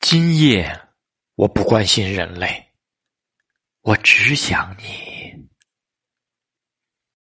今夜我不关心人类我只想你。